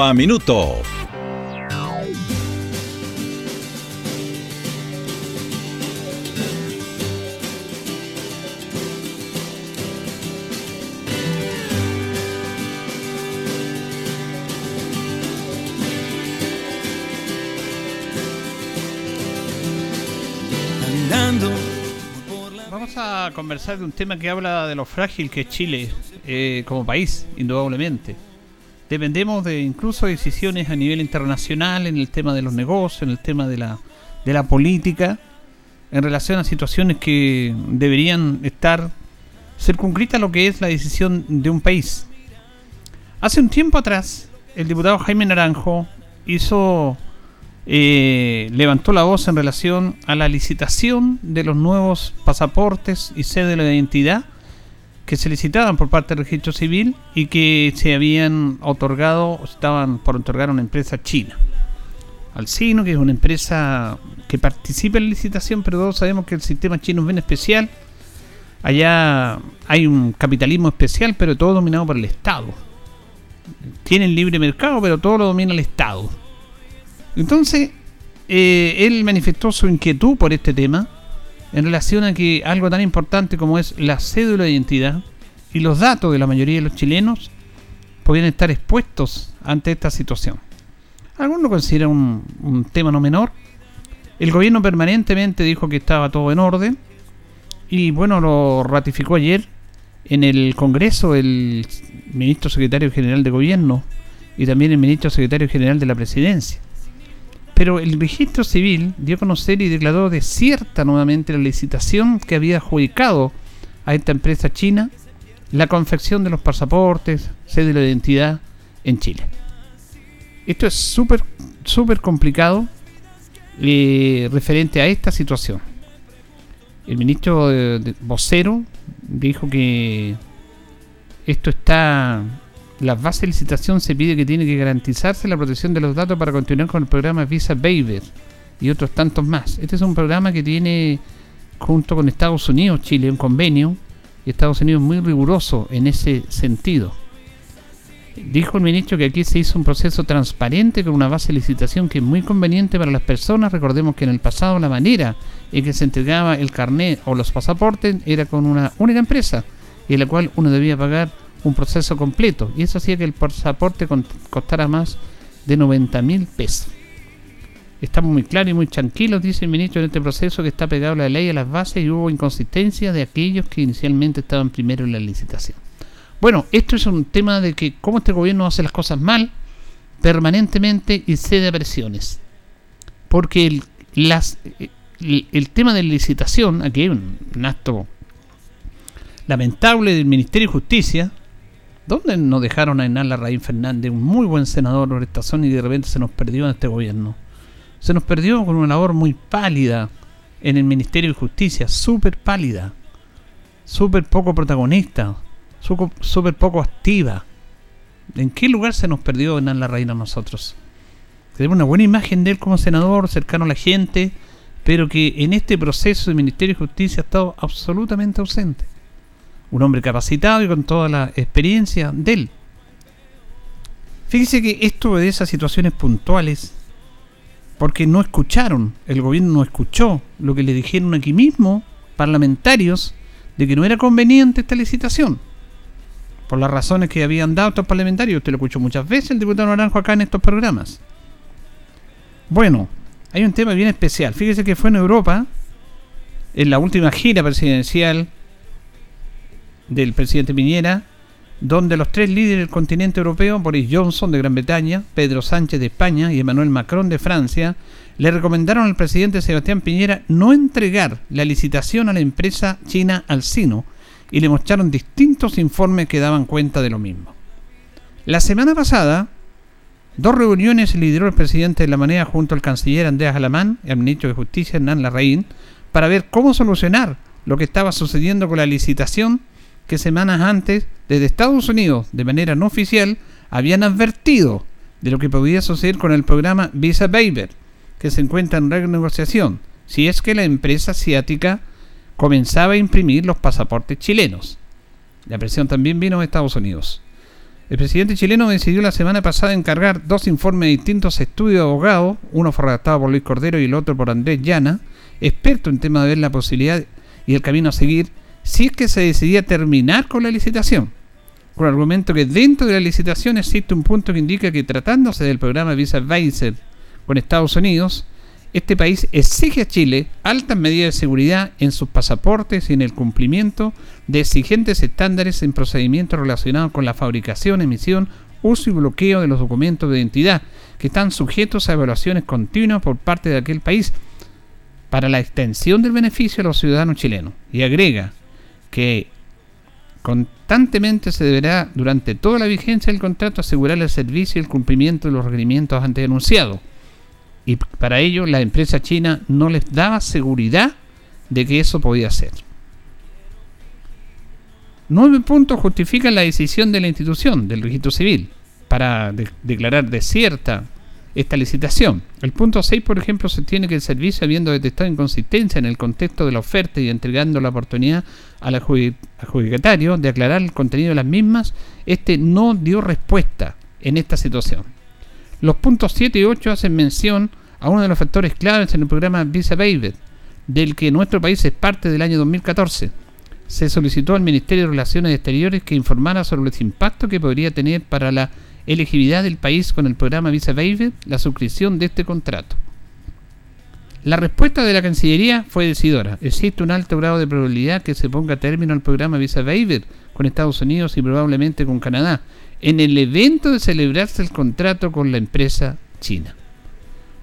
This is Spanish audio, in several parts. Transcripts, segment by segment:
a Minuto. Vamos a conversar de un tema que habla de lo frágil que es Chile eh, como país, indudablemente. Dependemos de incluso decisiones a nivel internacional en el tema de los negocios, en el tema de la, de la política, en relación a situaciones que deberían estar circunscritas a lo que es la decisión de un país. Hace un tiempo atrás, el diputado Jaime Naranjo hizo eh, levantó la voz en relación a la licitación de los nuevos pasaportes y sede de la identidad que se licitaban por parte del registro civil y que se habían otorgado, estaban por otorgar a una empresa china. Alcino, que es una empresa que participa en la licitación, pero todos sabemos que el sistema chino es bien especial. Allá hay un capitalismo especial, pero todo dominado por el Estado. Tienen libre mercado, pero todo lo domina el Estado. Entonces, eh, él manifestó su inquietud por este tema en relación a que algo tan importante como es la cédula de identidad y los datos de la mayoría de los chilenos podían estar expuestos ante esta situación. Algunos lo consideran un, un tema no menor. El gobierno permanentemente dijo que estaba todo en orden y bueno, lo ratificó ayer en el Congreso el ministro secretario general de gobierno y también el ministro secretario general de la presidencia. Pero el registro civil dio a conocer y declaró desierta nuevamente la licitación que había adjudicado a esta empresa china la confección de los pasaportes, sede de la identidad en Chile. Esto es súper, súper complicado eh, referente a esta situación. El ministro de, de, vocero dijo que esto está las bases de licitación se pide que tiene que garantizarse la protección de los datos para continuar con el programa Visa Waiver y otros tantos más. Este es un programa que tiene junto con Estados Unidos, Chile, un convenio y Estados Unidos muy riguroso en ese sentido. Dijo el ministro que aquí se hizo un proceso transparente con una base de licitación que es muy conveniente para las personas. Recordemos que en el pasado la manera en que se entregaba el carnet o los pasaportes era con una única empresa y en la cual uno debía pagar un proceso completo y eso hacía que el pasaporte costara más de 90 mil pesos. Estamos muy claros y muy tranquilos, dice el ministro, en este proceso que está pegado la ley a las bases y hubo inconsistencia de aquellos que inicialmente estaban primero en la licitación. Bueno, esto es un tema de que cómo este gobierno hace las cosas mal permanentemente y cede a presiones. Porque el, las, el, tema de licitación, aquí hay un, un acto lamentable del Ministerio de Justicia, ¿Dónde nos dejaron a Enal Larraín Fernández, un muy buen senador por esta zona, y de repente se nos perdió en este gobierno? Se nos perdió con una labor muy pálida en el Ministerio de Justicia, súper pálida, súper poco protagonista, súper poco activa. ¿En qué lugar se nos perdió Enal Larraín a nosotros? Tenemos una buena imagen de él como senador, cercano a la gente, pero que en este proceso del Ministerio de Justicia ha estado absolutamente ausente un hombre capacitado y con toda la experiencia de él. Fíjese que esto obedece a situaciones puntuales, porque no escucharon, el gobierno no escuchó lo que le dijeron aquí mismo parlamentarios de que no era conveniente esta licitación. Por las razones que habían dado estos parlamentarios, usted lo escuchó muchas veces el diputado Naranjo acá en estos programas. Bueno, hay un tema bien especial. Fíjese que fue en Europa, en la última gira presidencial del presidente Piñera, donde los tres líderes del continente europeo, Boris Johnson de Gran Bretaña, Pedro Sánchez de España y Emmanuel Macron de Francia, le recomendaron al presidente Sebastián Piñera no entregar la licitación a la empresa china Alcino y le mostraron distintos informes que daban cuenta de lo mismo. La semana pasada, dos reuniones lideró el presidente de la manera junto al canciller Andrés Alamán y al ministro de Justicia Hernán Larraín para ver cómo solucionar lo que estaba sucediendo con la licitación que semanas antes desde Estados Unidos, de manera no oficial, habían advertido de lo que podía suceder con el programa Visa Waiver, que se encuentra en renegociación, si es que la empresa asiática comenzaba a imprimir los pasaportes chilenos. La presión también vino de Estados Unidos. El presidente chileno decidió la semana pasada encargar dos informes de distintos estudios de abogados, uno fue redactado por Luis Cordero y el otro por Andrés Llana, experto en tema de ver la posibilidad y el camino a seguir si es que se decidía terminar con la licitación. Con el argumento que dentro de la licitación existe un punto que indica que tratándose del programa Visa Advisor con Estados Unidos, este país exige a Chile altas medidas de seguridad en sus pasaportes y en el cumplimiento de exigentes estándares en procedimientos relacionados con la fabricación, emisión, uso y bloqueo de los documentos de identidad, que están sujetos a evaluaciones continuas por parte de aquel país para la extensión del beneficio a los ciudadanos chilenos. Y agrega que constantemente se deberá, durante toda la vigencia del contrato, asegurar el servicio y el cumplimiento de los requerimientos antes denunciados. Y para ello la empresa china no les daba seguridad de que eso podía ser. Nueve puntos justifican la decisión de la institución, del registro civil, para declarar desierta esta licitación. El punto 6, por ejemplo, sostiene que el servicio, habiendo detectado inconsistencia en el contexto de la oferta y entregando la oportunidad al adjudicatario de aclarar el contenido de las mismas, este no dio respuesta en esta situación. Los puntos 7 y 8 hacen mención a uno de los factores claves en el programa Visa Baby, del que nuestro país es parte del año 2014. Se solicitó al Ministerio de Relaciones Exteriores que informara sobre los impactos que podría tener para la elegibilidad del país con el programa Visa Waiver la suscripción de este contrato. La respuesta de la Cancillería fue decidora. Existe un alto grado de probabilidad que se ponga término al programa Visa Waiver con Estados Unidos y probablemente con Canadá en el evento de celebrarse el contrato con la empresa china.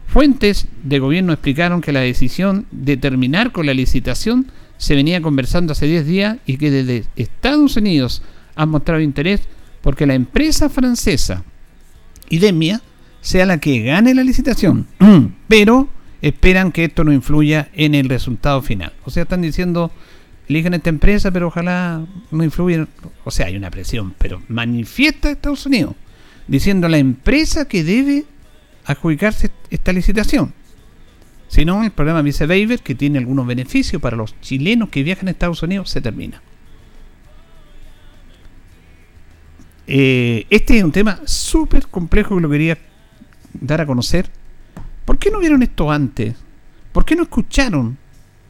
Fuentes de gobierno explicaron que la decisión de terminar con la licitación se venía conversando hace 10 días y que desde Estados Unidos han mostrado interés porque la empresa francesa Idemia sea la que gane la licitación, pero esperan que esto no influya en el resultado final. O sea, están diciendo, eligen esta empresa, pero ojalá no influya. O sea, hay una presión, pero manifiesta Estados Unidos, diciendo la empresa que debe adjudicarse esta licitación. Si no, el programa Vice Waiver, que tiene algunos beneficios para los chilenos que viajan a Estados Unidos, se termina. Eh, este es un tema súper complejo que lo quería dar a conocer. ¿Por qué no vieron esto antes? ¿Por qué no escucharon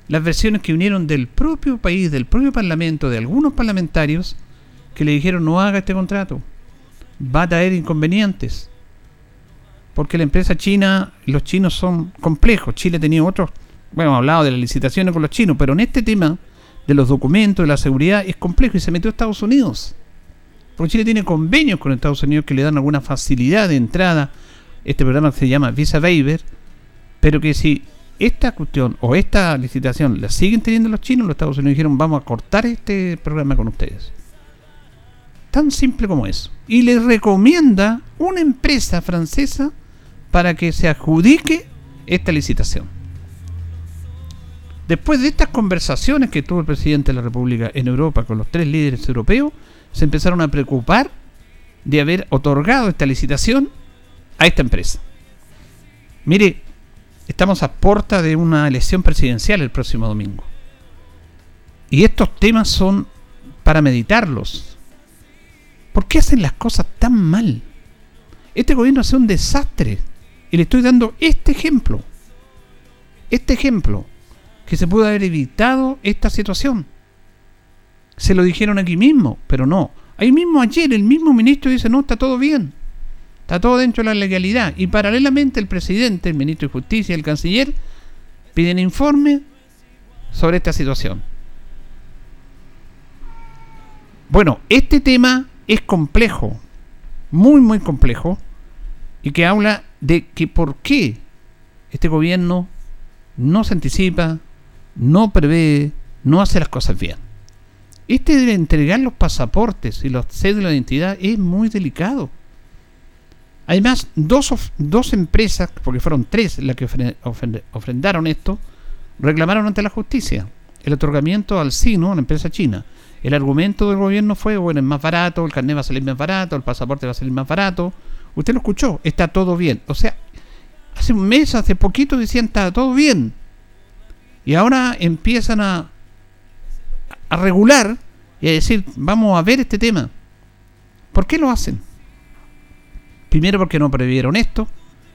las versiones que vinieron del propio país, del propio parlamento, de algunos parlamentarios que le dijeron no haga este contrato? Va a traer inconvenientes. Porque la empresa china, los chinos son complejos. Chile tenía otros, bueno, hemos hablado de las licitaciones con los chinos, pero en este tema de los documentos, de la seguridad, es complejo y se metió a Estados Unidos. Porque Chile tiene convenios con Estados Unidos que le dan alguna facilidad de entrada. Este programa se llama Visa Waiver. Pero que si esta cuestión o esta licitación la siguen teniendo los chinos, los Estados Unidos dijeron vamos a cortar este programa con ustedes. Tan simple como eso. Y les recomienda una empresa francesa para que se adjudique esta licitación. Después de estas conversaciones que tuvo el presidente de la República en Europa con los tres líderes europeos, se empezaron a preocupar de haber otorgado esta licitación a esta empresa. Mire, estamos a puerta de una elección presidencial el próximo domingo. Y estos temas son para meditarlos. ¿Por qué hacen las cosas tan mal? Este gobierno hace un desastre. Y le estoy dando este ejemplo. Este ejemplo. Que se pudo haber evitado esta situación. Se lo dijeron aquí mismo, pero no. Ahí mismo ayer el mismo ministro dice, no, está todo bien. Está todo dentro de la legalidad. Y paralelamente el presidente, el ministro de Justicia el canciller piden informe sobre esta situación. Bueno, este tema es complejo, muy, muy complejo, y que habla de que por qué este gobierno no se anticipa, no prevé, no hace las cosas bien. Este de entregar los pasaportes y los cédulas de identidad es muy delicado. Además, dos, dos empresas, porque fueron tres las que ofrendaron esto, reclamaron ante la justicia el otorgamiento al Sino, una empresa china. El argumento del gobierno fue, bueno, es más barato, el carnet va a salir más barato, el pasaporte va a salir más barato. Usted lo escuchó, está todo bien. O sea, hace un mes, hace poquito decían está todo bien. Y ahora empiezan a, a regular y a decir, vamos a ver este tema. ¿Por qué lo hacen? Primero porque no previeron esto.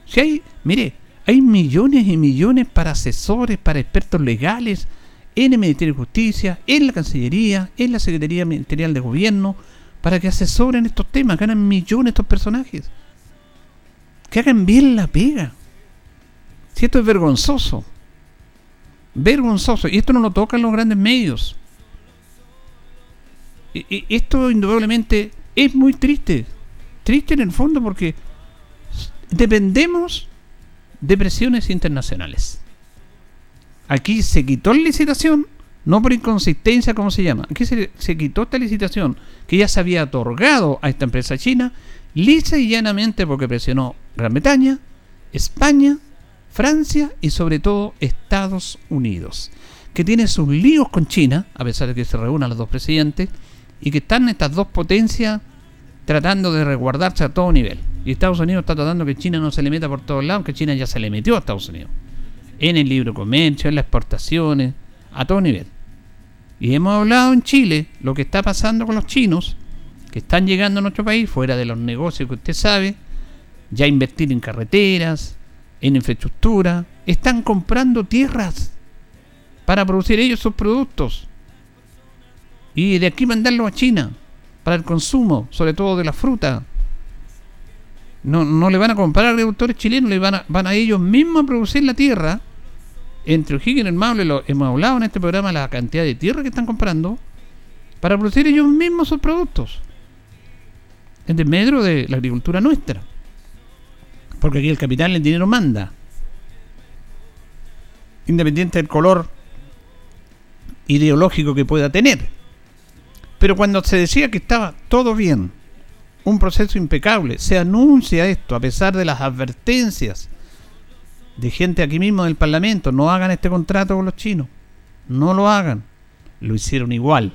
Si hay, mire, hay millones y millones para asesores, para expertos legales en el Ministerio de Justicia, en la Cancillería, en la Secretaría Ministerial de Gobierno, para que asesoren estos temas, ganan millones estos personajes. Que hagan bien la pega. Si esto es vergonzoso. Vergonzoso. Y esto no lo tocan los grandes medios. Esto indudablemente es muy triste. Triste en el fondo porque dependemos de presiones internacionales. Aquí se quitó la licitación, no por inconsistencia, como se llama. Aquí se, se, quitó esta licitación que ya se había otorgado a esta empresa china, lisa y llanamente porque presionó Gran Bretaña, España, Francia y sobre todo Estados Unidos, que tiene sus líos con China, a pesar de que se reúnan los dos presidentes, y que están estas dos potencias tratando de resguardarse a todo nivel. Y Estados Unidos está tratando que China no se le meta por todos lados, que China ya se le metió a Estados Unidos. En el libro comercio, en las exportaciones, a todo nivel. Y hemos hablado en Chile lo que está pasando con los chinos, que están llegando a nuestro país, fuera de los negocios que usted sabe, ya invertir en carreteras, en infraestructura, están comprando tierras para producir ellos sus productos. Y de aquí mandarlo a China para el consumo, sobre todo de la fruta. No, no le van a comprar a agricultores chilenos, le van a, van a ellos mismos a producir la tierra. Entre O'Higgins y el Maule lo, hemos hablado en este programa la cantidad de tierra que están comprando para producir ellos mismos sus productos. En desmedro de la agricultura nuestra. Porque aquí el capital, el dinero manda. Independiente del color ideológico que pueda tener. Pero cuando se decía que estaba todo bien, un proceso impecable, se anuncia esto a pesar de las advertencias de gente aquí mismo del Parlamento, no hagan este contrato con los chinos, no lo hagan, lo hicieron igual.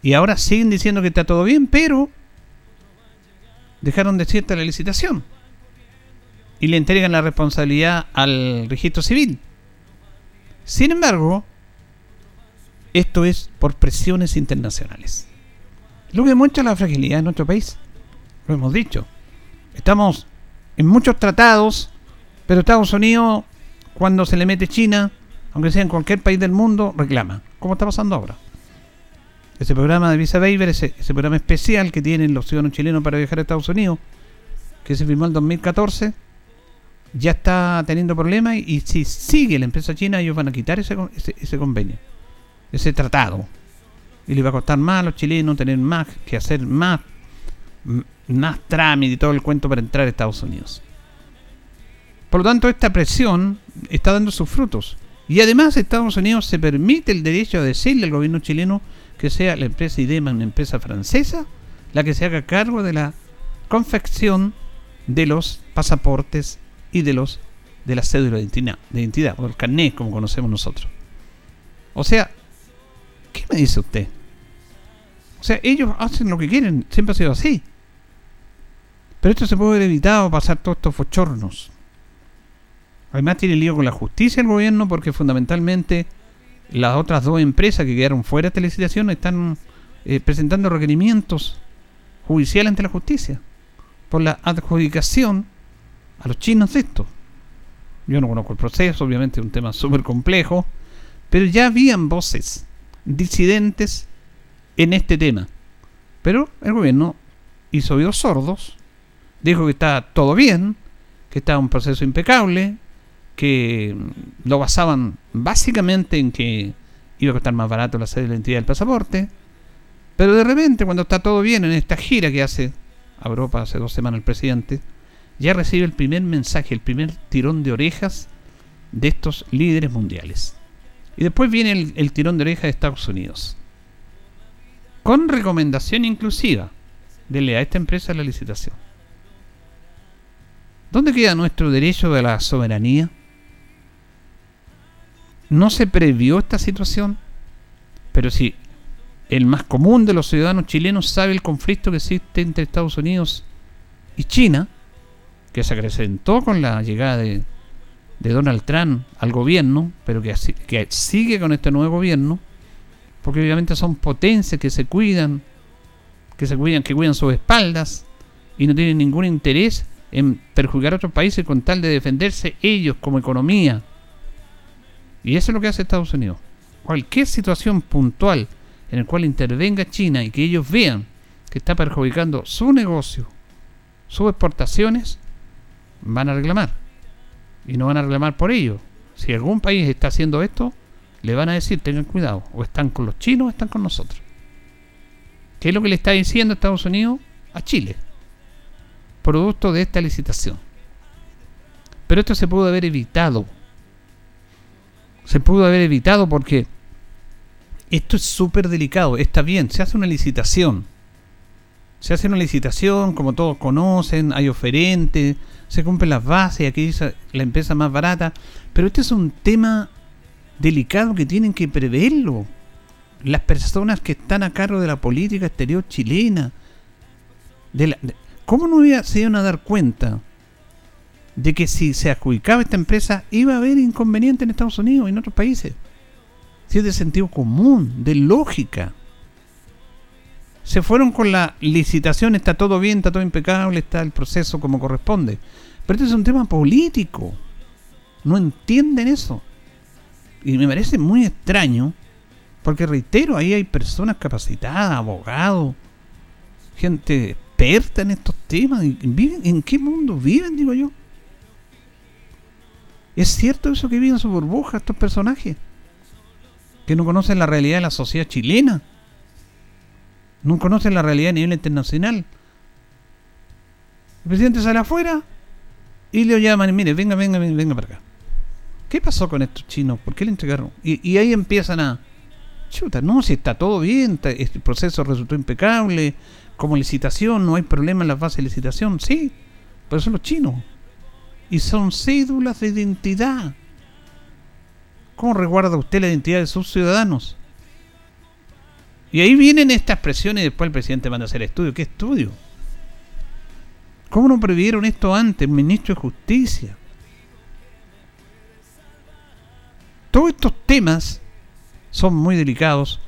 Y ahora siguen diciendo que está todo bien, pero dejaron de cierta la licitación y le entregan la responsabilidad al registro civil. Sin embargo, esto es por presiones internacionales. Lo que demuestra la fragilidad de nuestro país. Lo hemos dicho. Estamos en muchos tratados, pero Estados Unidos, cuando se le mete China, aunque sea en cualquier país del mundo, reclama. Como está pasando ahora. Ese programa de Visa Waiver, ese, ese programa especial que tienen los ciudadanos chilenos para viajar a Estados Unidos, que se firmó en 2014, ya está teniendo problemas y, si sigue la empresa china, ellos van a quitar ese, ese convenio ese tratado. Y le va a costar más a los chilenos tener más que hacer más, más trámite y todo el cuento para entrar a Estados Unidos. Por lo tanto, esta presión está dando sus frutos. Y además Estados Unidos se permite el derecho a decirle al gobierno chileno que sea la empresa IDEMA, una empresa francesa, la que se haga cargo de la confección de los pasaportes y de los de la cédula de identidad, de identidad o el carnet como conocemos nosotros. O sea, ¿Qué me dice usted? O sea, ellos hacen lo que quieren, siempre ha sido así. Pero esto se puede haber evitado pasar todos estos fochornos. Además tiene lío con la justicia el gobierno porque fundamentalmente las otras dos empresas que quedaron fuera de esta licitación están eh, presentando requerimientos judiciales ante la justicia por la adjudicación a los chinos de esto. Yo no conozco el proceso, obviamente es un tema súper complejo, pero ya habían voces disidentes en este tema. Pero el gobierno hizo oídos sordos, dijo que está todo bien, que está un proceso impecable, que lo basaban básicamente en que iba a costar más barato la sede de la entidad del pasaporte. Pero de repente, cuando está todo bien en esta gira que hace a Europa hace dos semanas el presidente, ya recibe el primer mensaje, el primer tirón de orejas de estos líderes mundiales. Y después viene el, tirón de oreja de Estados Unidos. con recomendación inclusiva, dele a esta empresa la licitación. ¿Dónde queda nuestro derecho de la soberanía? ¿No se previó esta situación? Pero si el más común de los ciudadanos chilenos sabe el conflicto que existe entre Estados Unidos y China, que se acrecentó con la llegada de, Donald Trump al gobierno, pero que, que sigue con este nuevo gobierno, porque obviamente son potencias que se cuidan, que se cuidan, que cuidan sus espaldas y no tienen ningún interés en perjudicar a otros países con tal de defenderse ellos como economía. Y eso es lo que hace Estados Unidos. Cualquier situación puntual en el cual intervenga China y que ellos vean que está perjudicando su negocio, sus exportaciones, van a reclamar. Y no van a reclamar por ello. Si algún país está haciendo esto, le van a decir, tengan cuidado, o están con los chinos o están con nosotros. ¿Qué es lo que le está diciendo Estados Unidos a Chile? Producto de esta licitación. Pero esto se pudo haber evitado. Se pudo haber evitado porque esto es súper delicado. Está bien, se hace una licitación. Se hace una licitación, como todos conocen, hay oferentes, se cumplen las bases, aquí dice la empresa más barata. Pero este es un tema delicado que tienen que preverlo. Las personas que están a cargo de la política exterior chilena. De ¿Cómo no se iban a dar cuenta de que si se adjudicaba esta empresa iba a haber inconvenientes en Estados Unidos y en otros países? Si es de sentido común, de lógica. Se fueron con la licitación, está todo bien, está todo impecable, está el proceso como corresponde. Pero este es un tema político. No entienden eso. Y me parece muy extraño, porque reitero, ahí hay personas capacitadas, abogados, gente experta en estos temas. ¿Viven, ¿En qué mundo viven, digo yo? ¿Es cierto eso que viven en su burbuja estos personajes? que no conocen la realidad de la sociedad chilena, no conocen la realidad a nivel internacional. El presidente sale afuera y le llaman, mire, venga, venga, venga para acá. ¿Qué pasó con estos chinos? ¿Por qué le entregaron? Y, ahí empiezan a... Chuta, no, si está todo bien, este proceso resultó impecable, como licitación, no hay problema en las bases de licitación, sí, pero son los chinos. Y son cédulas de identidad. ¿Cómo recuerda usted la identidad de sus ciudadanos? Y ahí vienen estas presiones y después el presidente manda a hacer estudio. ¿Qué estudio? ¿Cómo no previeron esto antes, ministro de Justicia? Todos estos temas son muy delicados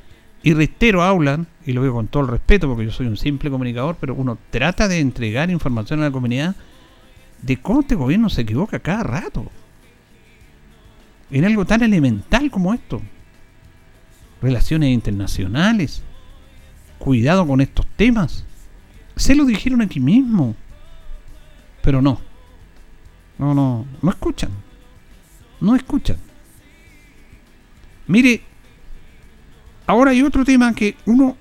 y reitero, hablan, y lo digo con todo el respeto porque yo soy un simple comunicador, pero uno trata de entregar información a la comunidad de cómo este gobierno se equivoca cada rato en algo tan elemental como esto. Relaciones internacionales. Cuidado con estos temas. Se lo dijeron aquí mismo. Pero no. No, no. No escuchan. No escuchan. Mire, ahora hay otro tema que uno,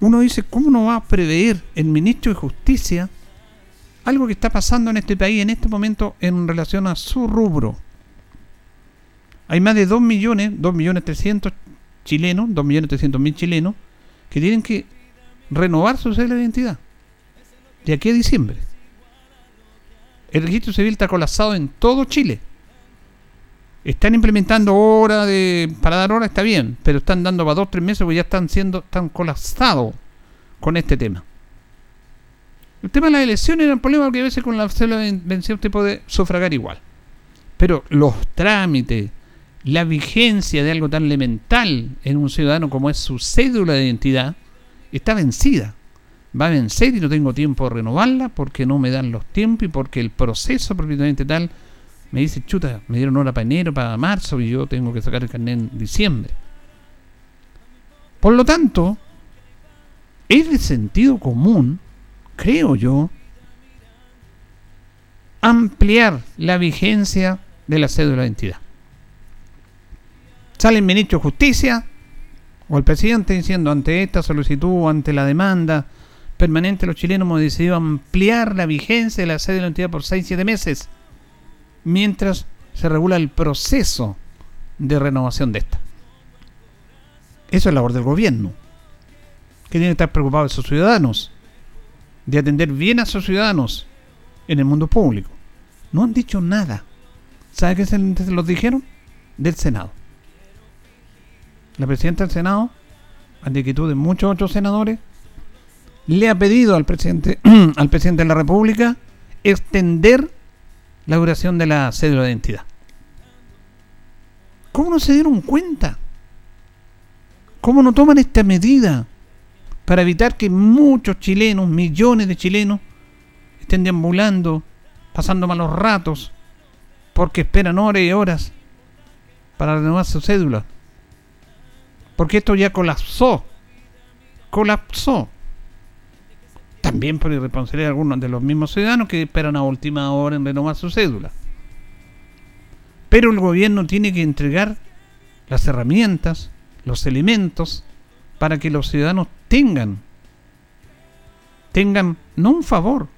uno dice, ¿cómo no va a prever el ministro de Justicia algo que está pasando en este país en este momento en relación a su rubro? Hay más de 2 millones, 2 millones 300 chilenos, 2 millones 300 mil chilenos, que tienen que renovar su cédula de identidad. De aquí a diciembre. El registro civil está colapsado en todo Chile. Están implementando hora de. para dar hora está bien, pero están dando para dos tres meses porque ya están siendo tan colapsados con este tema. El tema de las elecciones era un problema porque a veces con la cédula de vencida usted puede sufragar igual. Pero los trámites, la vigencia de algo tan elemental en un ciudadano como es su cédula de identidad está vencida. Va a vencer y no tengo tiempo de renovarla porque no me dan los tiempos y porque el proceso propiamente tal me dice, chuta, me dieron hora para enero, para marzo y yo tengo que sacar el carnet en diciembre. Por lo tanto, es de sentido común, creo yo, ampliar la vigencia de la cédula de identidad. Sale el ministro de Justicia o el presidente diciendo ante esta solicitud, ante la demanda permanente, los chilenos hemos decidido ampliar la vigencia de la sede de la entidad por 6-7 meses, mientras se regula el proceso de renovación de esta. Eso es labor del gobierno. que tiene que estar preocupado de sus ciudadanos, de atender bien a sus ciudadanos en el mundo público. No han dicho nada. ¿Sabe qué se los dijeron? Del Senado. La presidenta del Senado, ante inquietud de muchos otros senadores, le ha pedido al presidente, al presidente de la República extender la duración de la cédula de identidad. ¿Cómo no se dieron cuenta? ¿Cómo no toman esta medida para evitar que muchos chilenos, millones de chilenos, estén deambulando, pasando malos ratos, porque esperan horas y horas para renovar su cédula? Porque esto ya colapsó. Colapsó. También por irresponsabilidad de algunos de los mismos ciudadanos que esperan a última hora en renovar su cédula. Pero el gobierno tiene que entregar las herramientas, los elementos, para que los ciudadanos tengan, tengan no un favor,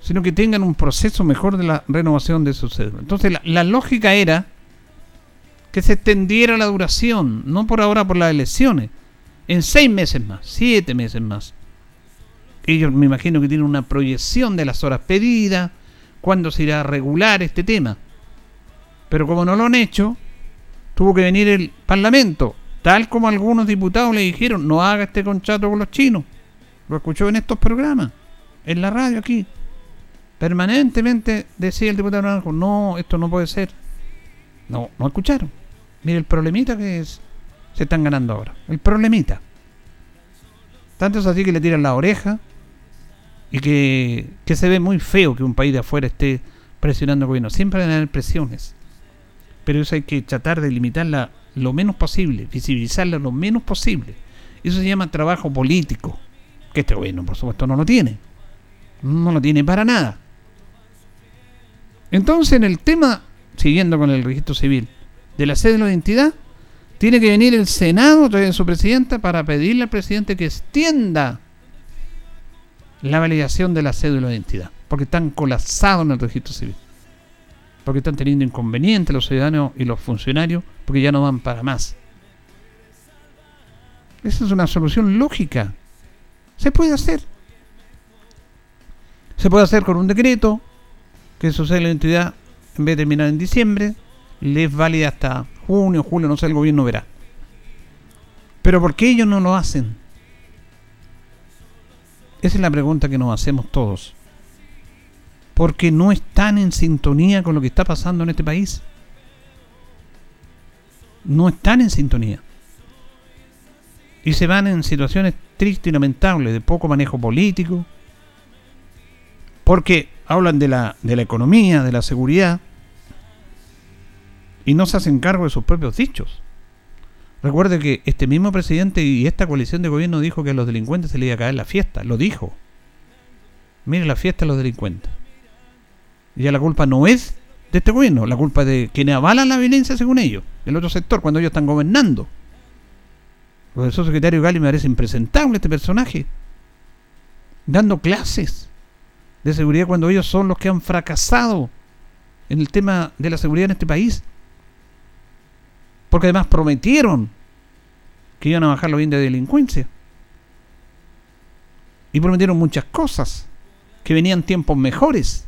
sino que tengan un proceso mejor de la renovación de su cédula. Entonces la, la lógica era que se extendiera la duración, no por ahora por las elecciones, en seis meses más, siete meses más ellos me imagino que tienen una proyección de las horas pedidas, cuándo se irá a regular este tema. Pero como no lo han hecho, tuvo que venir el Parlamento, tal como algunos diputados le dijeron, no haga este contrato con los chinos. Lo escuchó en estos programas, en la radio aquí. Permanentemente decía el diputado Naranjo, no, esto no puede ser. No, no escucharon. Mire el problemita que es, se están ganando ahora. El problemita. Tanto es así que le tiran la oreja, y que, se ve muy feo que un país de afuera esté presionando al gobierno. Siempre van a haber presiones, pero eso hay que tratar de limitarla lo menos posible, visibilizarla lo menos posible. Eso se llama trabajo político, que este gobierno por supuesto no lo tiene. No lo tiene para nada. Entonces en el tema, siguiendo con el registro civil, de la sede de la identidad, tiene que venir el Senado, su presidenta, para pedirle al presidente que extienda la validación de la cédula de identidad, porque están colapsados en el registro civil, porque están teniendo inconvenientes los ciudadanos y los funcionarios, porque ya no van para más. Esa es una solución lógica. Se puede hacer. Se puede hacer con un decreto que su cédula de identidad, en vez de terminar en diciembre, les valida hasta junio, julio, no sé, el gobierno verá. Pero ¿por qué ellos no lo hacen? Esa es la pregunta que nos hacemos todos. Porque no están en sintonía con lo que está pasando en este país. No están en sintonía. Y se van en situaciones tristes y lamentables de poco manejo político. Porque hablan de la, de la economía, de la seguridad. Y no se hacen cargo de sus propios dichos. Recuerde que este mismo presidente y esta coalición de gobierno dijo que a los delincuentes se les iba a caer la fiesta. Lo dijo. Mire la fiesta a los delincuentes. Ya la culpa no es de este gobierno, la culpa es de quienes avalan la violencia según ellos, el otro sector, cuando ellos están gobernando. El profesor secretario Gali me parece impresentable este personaje. Dando clases de seguridad cuando ellos son los que han fracasado en el tema de la seguridad en este país. Porque además prometieron que iban a bajar los índices de delincuencia. Y prometieron muchas cosas, que venían tiempos mejores.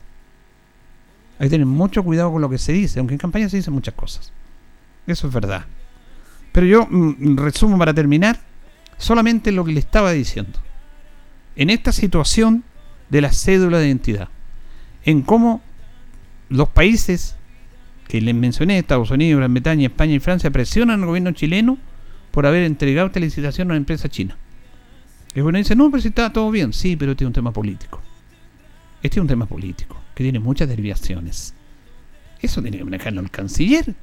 Hay que tener mucho cuidado con lo que se dice, aunque en campaña se dicen muchas cosas. Eso es verdad. Pero yo mm, resumo para terminar solamente lo que le estaba diciendo. En esta situación de la cédula de identidad, en cómo los países que les mencioné, Estados Unidos, Gran Bretaña, España y Francia, presionan al gobierno chileno por haber entregado esta licitación a una empresa china. El gobierno dice, no, pero si está todo bien. Sí, pero este es un tema político. Este es un tema político, que tiene muchas desviaciones. Eso tiene que manejarlo el canciller.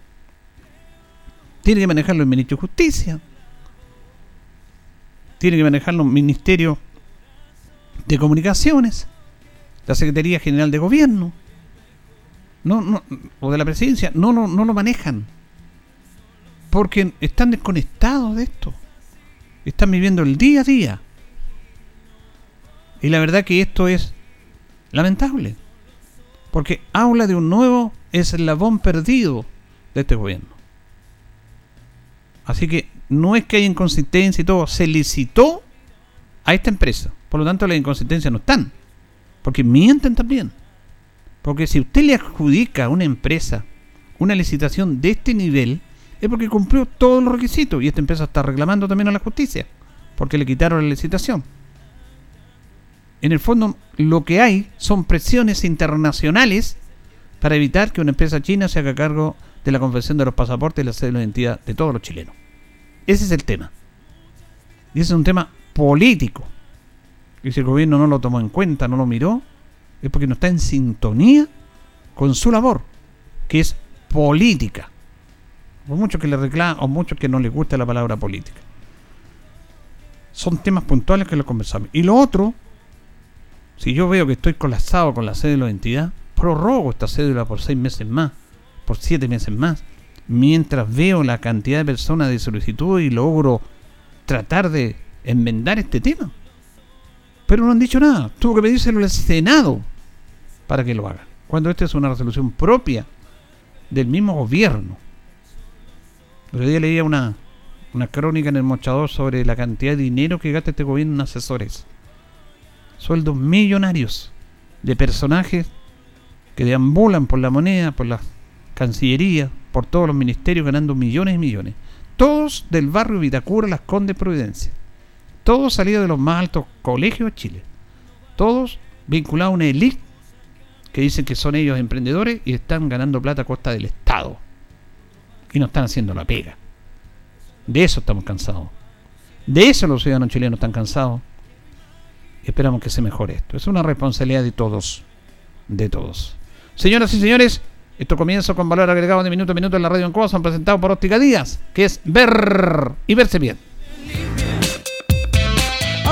Tiene que manejarlo el ministro de Justicia. Tiene que manejarlo el Ministerio de Comunicaciones. La Secretaría General de Gobierno no, no, o de la presidencia, no, no, no lo manejan. Porque están desconectados de esto. Están viviendo el día a día. Y la verdad que esto es lamentable. Porque habla de un nuevo eslabón perdido de este gobierno. Así que no es que haya inconsistencia y todo. Se licitó a esta empresa. Por lo tanto, las inconsistencias no están. Porque mienten también. Porque si usted le adjudica a una empresa una licitación de este nivel, es porque cumplió todos los requisitos. Y esta empresa está reclamando también a la justicia. Porque le quitaron la licitación. En el fondo, lo que hay son presiones internacionales para evitar que una empresa china se haga cargo de la confección de los pasaportes y la cédula de identidad de todos los chilenos. Ese es el tema. Y ese es un tema político. Y si el gobierno no lo tomó en cuenta, no lo miró, es porque no está en sintonía con su labor, que es política. Por mucho que le reclama o mucho que no le guste la palabra política. Son temas puntuales que lo conversamos. Y lo otro, si yo veo que estoy colapsado con la cédula de identidad, prorrogo esta cédula por seis meses más, por siete meses más, mientras veo la cantidad de personas de solicitud y logro tratar de enmendar este tema. Pero no han dicho nada. Tuvo que pedírselo al Senado para que lo haga. Cuando esta es una resolución propia del mismo gobierno. El día leía una, una crónica en el mochador sobre la cantidad de dinero que gasta este gobierno en asesores. Sueldos millonarios de personajes que deambulan por la moneda, por la cancillería, por todos los ministerios ganando millones y millones. Todos del barrio Vitacura, Las Condes, Providencia. Todos salidos de los más altos colegios de Chile. Todos vinculados a una élite que dicen que son ellos emprendedores y están ganando plata a costa del Estado. Y no están haciendo la pega. De eso estamos cansados. De eso los ciudadanos chilenos están cansados. Esperamos que se mejore esto. Es una responsabilidad de todos. De todos. Señoras y señores, esto comienza con valor agregado de minuto a minuto en la radio en Cuba. Son presentados por Óptica Díaz, que es ver y verse bien.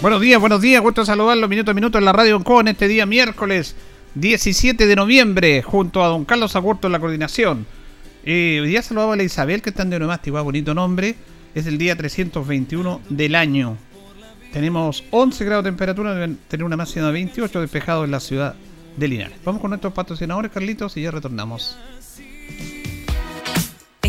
Buenos días, buenos días, gusto saludarlos minuto a minuto en la radio en este día miércoles 17 de noviembre, junto a don Carlos Agurto en la coordinación. Eh, hoy día saludamos a la Isabel, que está en Denomástico, bonito nombre. Es el día 321 del año. Tenemos 11 grados de temperatura, deben tener una máxima de 28 despejado en la ciudad de Linares. Vamos con nuestros patrocinadores, Carlitos, y ya retornamos.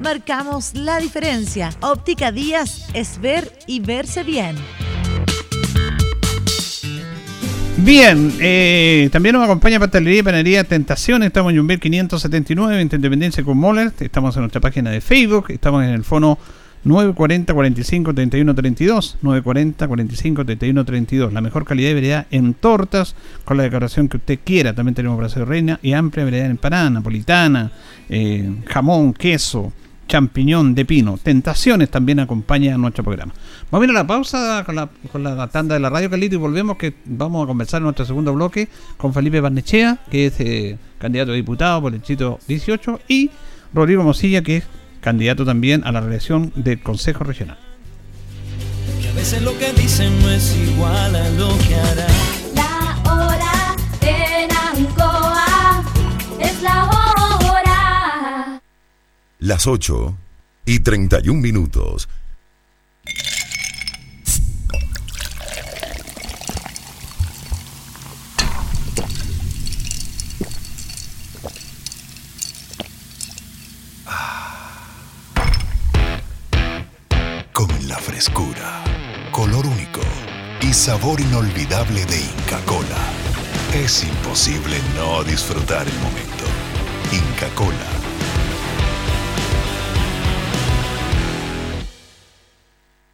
Marcamos la diferencia. Óptica Díaz es ver y verse bien. Bien, eh, también nos acompaña Pastelería y Panadería Tentación. Estamos en Jumbel 579, en Independencia con Moller. Estamos en nuestra página de Facebook. Estamos en el fono 940 45 31 32. 940 45 31 32. La mejor calidad de variedad en tortas, con la decoración que usted quiera. También tenemos brazo reina y amplia variedad en empanada, napolitana, eh, jamón, queso champiñón de pino. Tentaciones también acompaña a nuestro programa. Vamos a ir a la pausa con la, tanda de la radio, Carlito, y volvemos que vamos a conversar en nuestro segundo bloque con Felipe Barnechea, que es eh, candidato a diputado por el Chito 18, y Rodrigo Mosilla, que es candidato también a la reelección del Consejo Regional. a veces lo que dicen no es igual a lo que harán. Las 8 y 31 minutos. Con la frescura, color único y sabor inolvidable de Inca Cola, es imposible no disfrutar el momento. Inca Cola.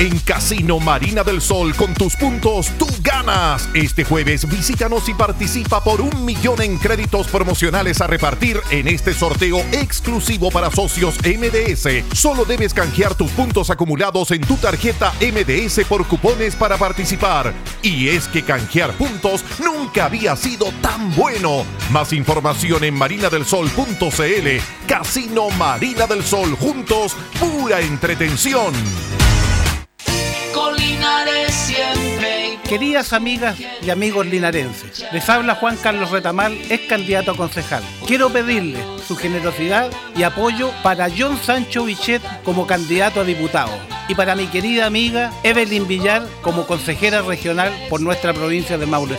En Casino Marina del Sol, con tus puntos, tú ganas. Este jueves visítanos y participa por un millón en créditos promocionales a repartir en este sorteo exclusivo para socios MDS. Solo debes canjear tus puntos acumulados en tu tarjeta MDS por cupones para participar. Y es que canjear puntos nunca había sido tan bueno. Más información en marinadelsol.cl. Casino Marina del Sol, juntos, pura entretención. Queridas amigas y amigos linarenses, les habla Juan Carlos Retamal, es candidato a concejal. Quiero pedirle su generosidad y apoyo para John Sancho Bichet como candidato a diputado y para mi querida amiga Evelyn Villar como consejera regional por nuestra provincia de Maule.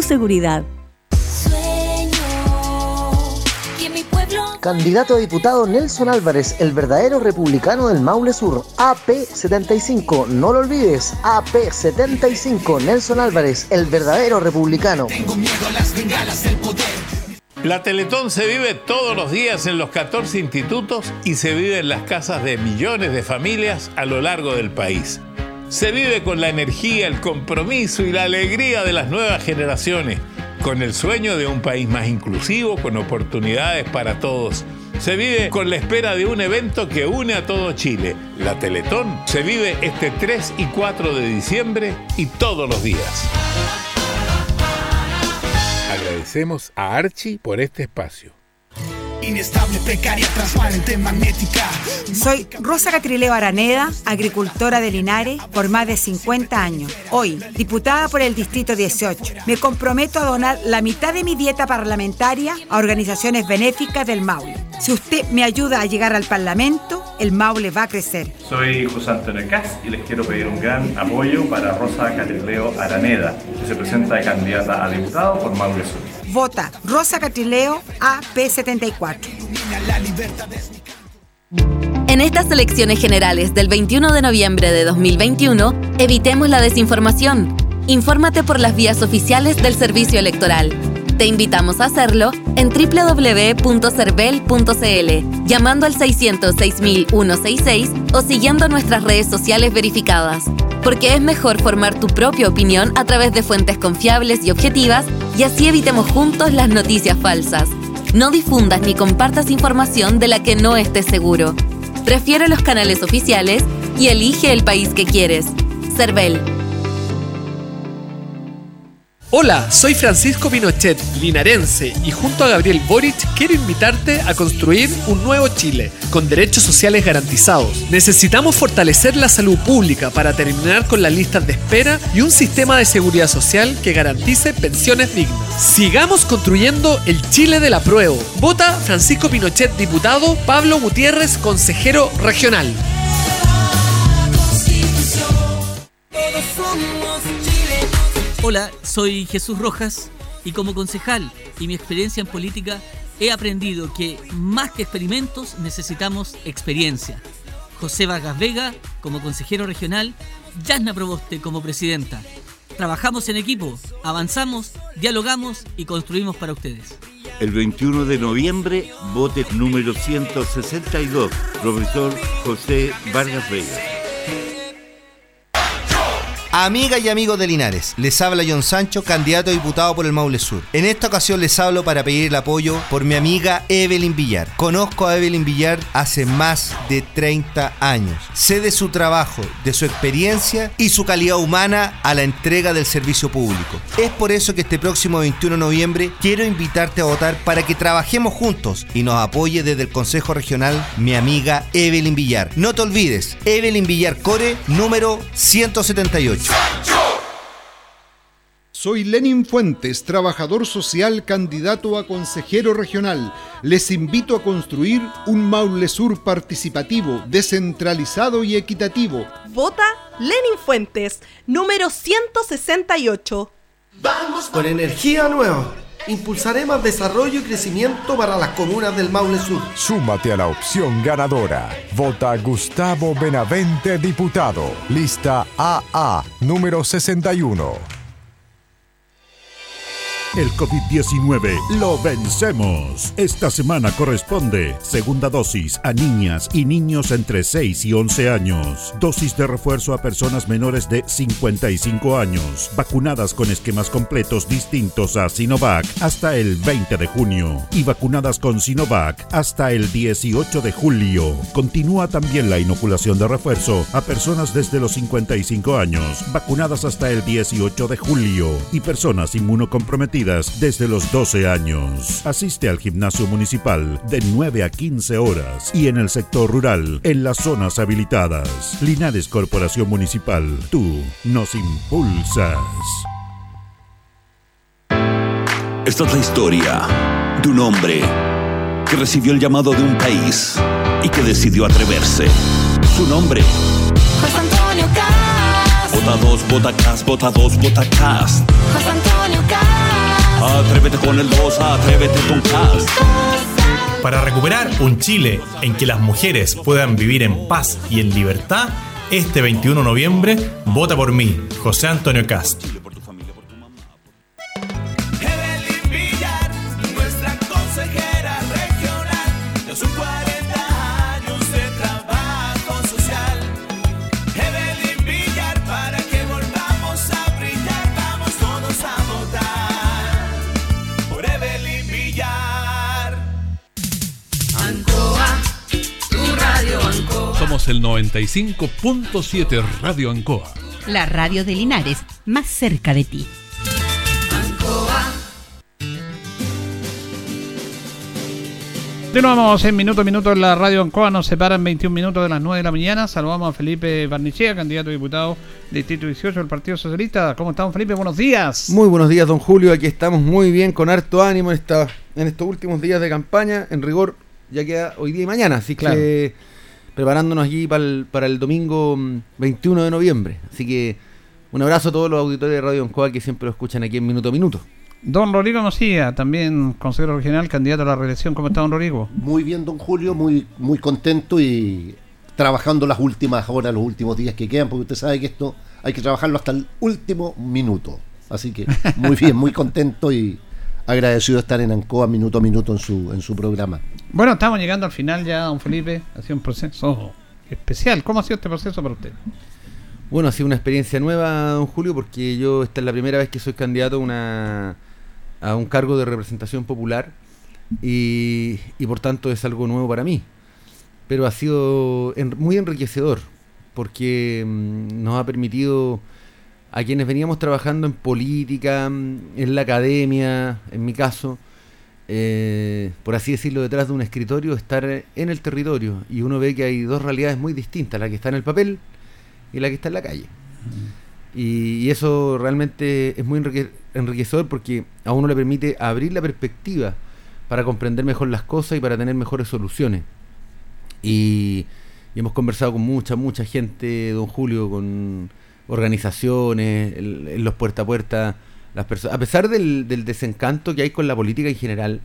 seguridad. Candidato a diputado Nelson Álvarez, el verdadero republicano del Maule Sur, AP75, no lo olvides, AP75, Nelson Álvarez, el verdadero republicano. La Teletón se vive todos los días en los 14 institutos y se vive en las casas de millones de familias a lo largo del país. Se vive con la energía, el compromiso y la alegría de las nuevas generaciones, con el sueño de un país más inclusivo, con oportunidades para todos. Se vive con la espera de un evento que une a todo Chile. La Teletón se vive este 3 y 4 de diciembre y todos los días. Agradecemos a Archie por este espacio. Inestable, precaria, transparente, magnética. Soy Rosa Catrileo Araneda, agricultora de Linares por más de 50 años. Hoy, diputada por el Distrito 18, me comprometo a donar la mitad de mi dieta parlamentaria a organizaciones benéficas del Maule. Si usted me ayuda a llegar al Parlamento, el Maule va a crecer. Soy José Antonio Cas y les quiero pedir un gran apoyo para Rosa Catrileo Araneda, que se presenta de candidata a diputado por Maule Sur. Vota Rosa Catrileo AP74. En estas elecciones generales del 21 de noviembre de 2021, evitemos la desinformación. Infórmate por las vías oficiales del Servicio Electoral. Te invitamos a hacerlo en www.cervel.cl, llamando al 606.166 o siguiendo nuestras redes sociales verificadas. Porque es mejor formar tu propia opinión a través de fuentes confiables y objetivas y así evitemos juntos las noticias falsas. No difundas ni compartas información de la que no estés seguro. Prefiere los canales oficiales y elige el país que quieres. CERVEL. Hola, soy Francisco Pinochet, linarense, y junto a Gabriel Boric quiero invitarte a construir un nuevo Chile, con derechos sociales garantizados. Necesitamos fortalecer la salud pública para terminar con las listas de espera y un sistema de seguridad social que garantice pensiones dignas. Sigamos construyendo el Chile del apruebo. Vota Francisco Pinochet, diputado, Pablo Gutiérrez, consejero regional. Hola, soy Jesús Rojas y como concejal y mi experiencia en política he aprendido que más que experimentos necesitamos experiencia. José Vargas Vega como consejero regional, Yasna Proboste como presidenta. Trabajamos en equipo, avanzamos, dialogamos y construimos para ustedes. El 21 de noviembre, vote número 162, profesor José Vargas Vega. Amigas y amigos de Linares, les habla John Sancho, candidato a diputado por el Maule Sur. En esta ocasión les hablo para pedir el apoyo por mi amiga Evelyn Villar. Conozco a Evelyn Villar hace más de 30 años. Sé de su trabajo, de su experiencia y su calidad humana a la entrega del servicio público. Es por eso que este próximo 21 de noviembre quiero invitarte a votar para que trabajemos juntos y nos apoye desde el Consejo Regional mi amiga Evelyn Villar. No te olvides, Evelyn Villar Core, número 178. Soy Lenin Fuentes, trabajador social candidato a consejero regional. Les invito a construir un Maule Sur participativo, descentralizado y equitativo. Vota Lenin Fuentes, número 168. Vamos con energía nueva. Impulsaremos desarrollo y crecimiento para las comunas del Maule Sur. Súmate a la opción ganadora. Vota Gustavo Benavente, diputado. Lista AA, número 61. El COVID-19 lo vencemos. Esta semana corresponde segunda dosis a niñas y niños entre 6 y 11 años. Dosis de refuerzo a personas menores de 55 años, vacunadas con esquemas completos distintos a Sinovac hasta el 20 de junio y vacunadas con Sinovac hasta el 18 de julio. Continúa también la inoculación de refuerzo a personas desde los 55 años, vacunadas hasta el 18 de julio y personas inmunocomprometidas desde los 12 años. Asiste al gimnasio municipal de 9 a 15 horas y en el sector rural, en las zonas habilitadas. Linares Corporación Municipal, tú nos impulsas. Esta es la historia de un hombre que recibió el llamado de un país y que decidió atreverse. Su nombre. José Antonio Cast. Vota dos, vota Cast, vota dos, vota Cast. José Antonio Cast. Atrévete con el 2, atrévete con Cast. Para recuperar un Chile en que las mujeres puedan vivir en paz y en libertad, este 21 de noviembre, vota por mí, José Antonio Cast. 95.7 Radio Ancoa. La radio de Linares, más cerca de ti. Continuamos en minuto a minuto en la radio Ancoa. Nos separan 21 minutos de las 9 de la mañana. Saludamos a Felipe Barnichea, candidato a diputado Distrito 18 del Partido Socialista. ¿Cómo estamos, Felipe? Buenos días. Muy buenos días, don Julio. Aquí estamos muy bien, con harto ánimo en, esta, en estos últimos días de campaña. En rigor, ya queda hoy día y mañana. Así Claro. que preparándonos aquí para el, para el domingo mm, 21 de noviembre. Así que un abrazo a todos los auditores de Radio Ancoa que siempre lo escuchan aquí en Minuto a Minuto. Don Rodrigo Mosilla, también consejero regional, candidato a la reelección. ¿Cómo está, don Rodrigo? Muy bien, don Julio, muy, muy contento y trabajando las últimas horas, los últimos días que quedan, porque usted sabe que esto hay que trabajarlo hasta el último minuto. Así que muy bien, muy contento y agradecido de estar en Ancoa minuto a minuto en su, en su programa. Bueno, estamos llegando al final ya, don Felipe. Ha sido un proceso especial. ¿Cómo ha sido este proceso para usted? Bueno, ha sido una experiencia nueva, don Julio, porque yo esta es la primera vez que soy candidato a, una, a un cargo de representación popular y, y por tanto es algo nuevo para mí. Pero ha sido en- muy enriquecedor porque mm, nos ha permitido a quienes veníamos trabajando en política, mm, en la academia, en mi caso, eh, por así decirlo, detrás de un escritorio, estar en el territorio. Y uno ve que hay dos realidades muy distintas, la que está en el papel y la que está en la calle. Y, y eso realmente es muy enrique- enriquecedor porque a uno le permite abrir la perspectiva para comprender mejor las cosas y para tener mejores soluciones. Y, y hemos conversado con mucha, mucha gente, don Julio, con organizaciones, los puerta a puerta, las personas, a pesar del, del desencanto que hay con la política en general,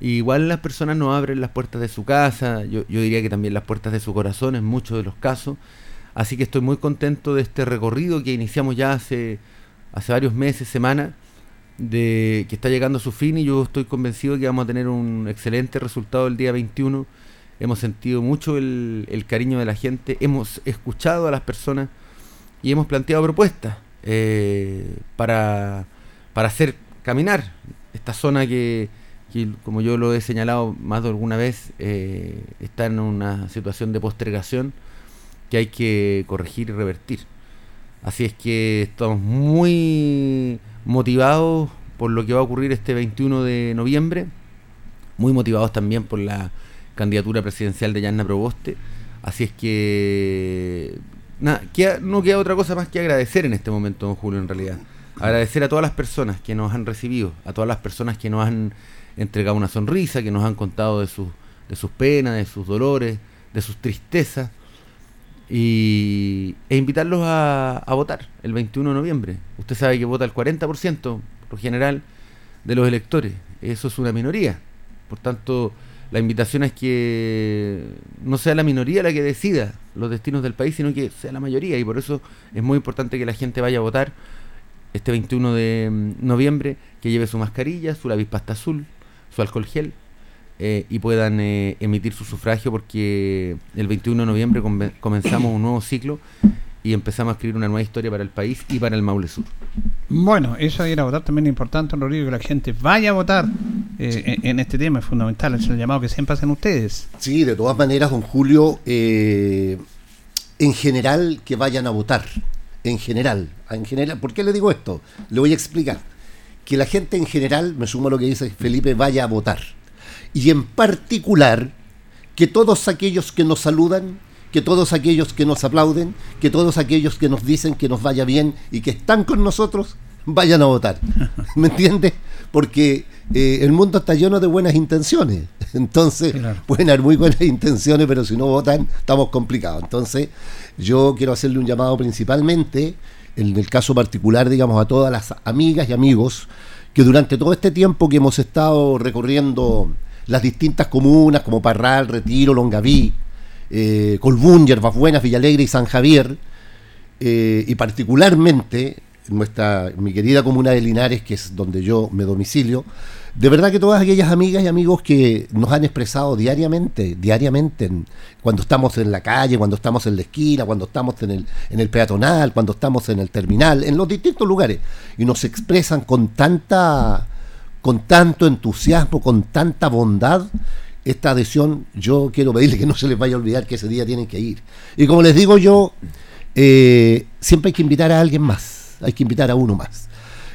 igual las personas no abren las puertas de su casa, yo, yo diría que también las puertas de su corazón en muchos de los casos, así que estoy muy contento de este recorrido que iniciamos ya hace, hace varios meses, semanas, de que está llegando a su fin y yo estoy convencido que vamos a tener un excelente resultado el día 21. Hemos sentido mucho el cariño de la gente, hemos escuchado a las personas y hemos planteado propuestas eh, para, para hacer caminar esta zona que, que, como yo lo he señalado más de alguna vez, eh, está en una situación de postergación que hay que corregir y revertir. Así es que estamos muy motivados por lo que va a ocurrir este 21 de noviembre, muy motivados también por la candidatura presidencial de Yanna Proboste. Así es que nada, queda- no queda otra cosa más que agradecer en este momento, don Julio, en realidad. Agradecer a todas las personas que nos han recibido, a todas las personas que nos han entregado una sonrisa, que nos han contado de sus, de sus penas, de sus dolores, de sus tristezas y, e invitarlos a, a votar el 21 de noviembre. Usted sabe que vota el 40% por general de los electores. Eso es una minoría. Por tanto, la invitación es que no sea la minoría la que decida los destinos del país, sino que sea la mayoría. Y por eso es muy importante que la gente vaya a votar este 21 de mm, noviembre, que lleve su mascarilla, su lápiz pasta azul, su alcohol gel eh, y puedan eh, emitir su sufragio porque el 21 de noviembre comenzamos un nuevo ciclo y empezamos a escribir una nueva historia para el país y para el Maule Sur. Bueno, eso de ir a votar también es importante, Rodrigo, que la gente vaya a votar eh, en, en este tema, es fundamental, es el llamado que siempre hacen ustedes. Sí, de todas maneras, don Julio, eh, en general que vayan a votar. En general, en general. ¿Por qué le digo esto? Le voy a explicar. Que la gente en general, me sumo a lo que dice Felipe, vaya a votar. Y en particular, que todos aquellos que nos saludan, que todos aquellos que nos aplauden, que todos aquellos que nos dicen que nos vaya bien y que están con nosotros, vayan a votar. ¿Me entiendes? Porque eh, el mundo está lleno de buenas intenciones. Entonces, pueden haber muy buenas intenciones, pero si no votan, estamos complicados. Entonces, yo quiero hacerle un llamado principalmente, en el caso particular, digamos, a todas las amigas y amigos que durante todo este tiempo que hemos estado recorriendo las distintas comunas como Parral, Retiro, Longaví, eh, Colbún, Yerbas Buenas, Villalegre y San Javier, eh, y particularmente en nuestra, mi querida comuna de Linares, que es donde yo me domicilio, de verdad que todas aquellas amigas y amigos que nos han expresado diariamente, diariamente, en- cuando estamos en la calle, cuando estamos en la esquina, cuando estamos en el, en el peatonal, cuando estamos en el terminal, en los distintos lugares, y nos expresan con tanta, con tanto entusiasmo, con tanta bondad, esta adhesión, yo quiero pedirle que no se les vaya a olvidar que ese día tienen que ir. Y como les digo yo, eh, siempre hay que invitar a alguien más, hay que invitar a uno más.